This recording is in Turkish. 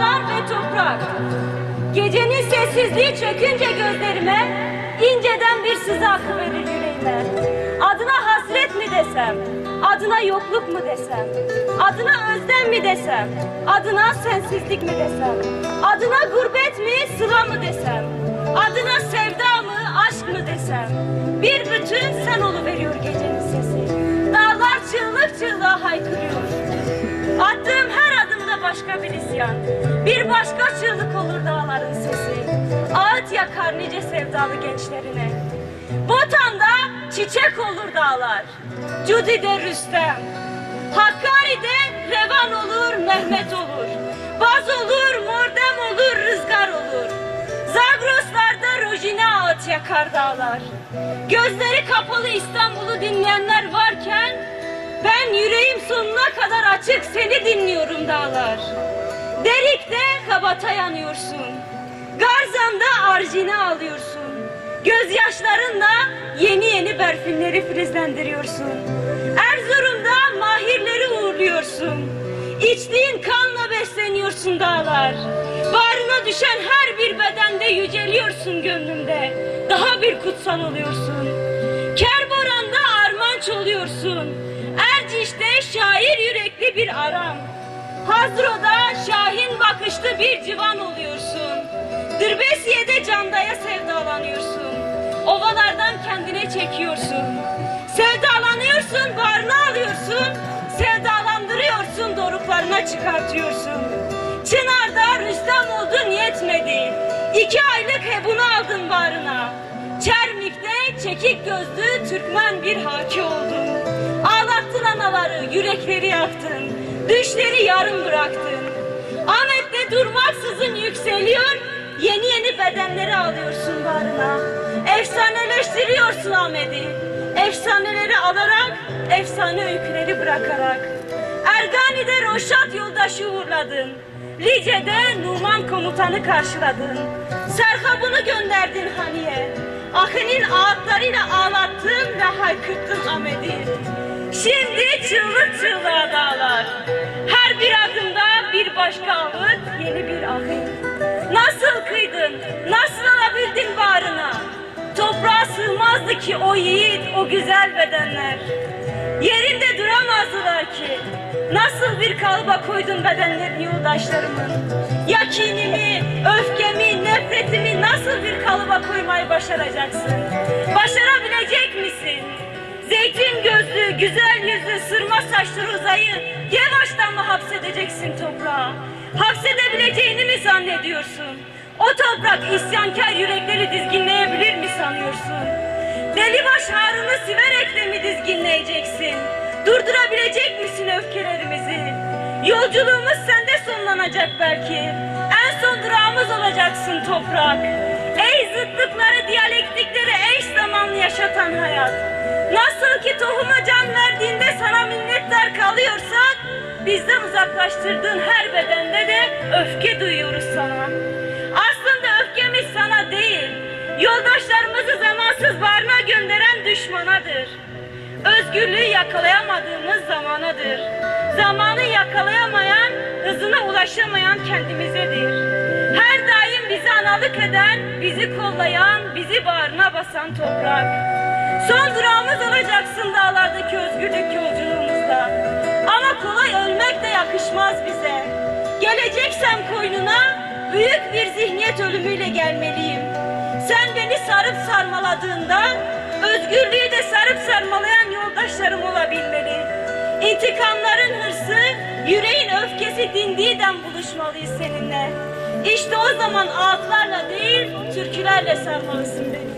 dağlar ve toprak. Gecenin sessizliği çökünce gözlerime, inceden bir sızı akıverir yüreğime. Adına hasret mi desem, adına yokluk mu desem, adına özlem mi desem, adına sensizlik mi desem, adına gurbet mi, sıla mı desem, adına sevda mı, aşk mı desem. Bir bütün sen oluveriyor gecenin sesi. Dağlar çığlık çığlığa haykırıyor. Attığım her adımda başka bir isyan. Olur dağların sesi. Ağıt yakar nice sevdalı gençlerine. Botan'da çiçek olur dağlar. Cudi'de Rüstem. Hakkari'de Revan olur, Mehmet olur. Baz olur, Mordem olur, Rızgar olur. Zagroslarda Rojine ağıt yakar dağlar. Gözleri kapalı İstanbul'u dinleyenler varken ben yüreğim sonuna kadar açık seni dinliyorum dağlar. Derik'te kabata yanıyorsun. Garzan'da arjine alıyorsun. Gözyaşlarınla yeni yeni berfinleri filizlendiriyorsun. Erzurum'da mahirleri uğurluyorsun. İçtiğin kanla besleniyorsun dağlar. Bağrına düşen her bir bedende yüceliyorsun gönlümde. Daha bir kutsal oluyorsun. Kerboran'da armanç oluyorsun. Erciş'te şair yürekli bir aram. Hazro'da şahin bakışlı bir civan oluyorsun. Dırbesiye'de candaya sevdalanıyorsun. Ovalardan kendine çekiyorsun. Sevdalanıyorsun, bağrına alıyorsun. Sevdalandırıyorsun, doruklarına çıkartıyorsun. Çınar'da Rüstem oldun yetmedi. İki aylık hebunu aldın bağrına. Çermik'te çekik gözlü Türkmen bir haki oldun. Ağlattın anaları, yürekleri yaktın. Düşleri yarım bıraktın. Ahmet'te durmaksızın yükseliyor, yeni yeni bedenleri alıyorsun bağrına. Efsaneleştiriyorsun Ahmet'i. Efsaneleri alarak, efsane öyküleri bırakarak. Ergani'de Roşat yoldaşı uğurladın. Lice'de Numan komutanı karşıladın. Serhabını gönderdin Haniye. Ahinin ağıtlarıyla ağlattın ve haykırttın Ahmet'i. Şimdi çığlık çığlığa dağlar. Her bir adımda bir başka ağıt, yeni bir ahit. Nasıl kıydın, nasıl alabildin bağrına? Toprağa sığmazdı ki o yiğit, o güzel bedenler. Yerinde duramazdılar ki. Nasıl bir kalıba koydun bedenlerini yoldaşlarımın? Ya kinimi, öfkemi, nefretimi nasıl bir kalıba koymayı başaracaksın? Başarabilecek misin? Zeytin gözlü, güzel yüzlü, sırma saçlı Roza'yı yavaştan mı hapsedeceksin toprağa? Hapsedebileceğini mi zannediyorsun? O toprak isyankar yürekleri dizginleyebilir mi sanıyorsun? Delibaş Harun'u siverekle mi dizginleyeceksin? Durdurabilecek misin öfkelerimizi? Yolculuğumuz sende sonlanacak belki. En son durağımız olacaksın toprak. Ey zıtlıkları, diyalektikleri eş zamanlı yaşatan hayat. Nasıl ki tohuma can verdiğinde sana minnettar bizden uzaklaştırdığın her bedende de öfke duyuyoruz sana. Aslında öfkemiz sana değil, yoldaşlarımızı zamansız barına gönderen düşmanadır. Özgürlüğü yakalayamadığımız zamanadır. Zamanı yakalayamayan, hızına ulaşamayan kendimizedir. Her daim bizi analık eden, bizi kollayan, bizi bağrına basan toprak. Son durağımız olacaksın dağlardaki özgürlük yolculuğumuzda. Kolay ölmek de yakışmaz bize. Geleceksem koynuna, büyük bir zihniyet ölümüyle gelmeliyim. Sen beni sarıp sarmaladığında, özgürlüğü de sarıp sarmalayan yoldaşlarım olabilmeli. İntikamların hırsı, yüreğin öfkesi dindiğinden buluşmalıyız seninle. İşte o zaman ağıtlarla değil, türkülerle sarmalısın beni.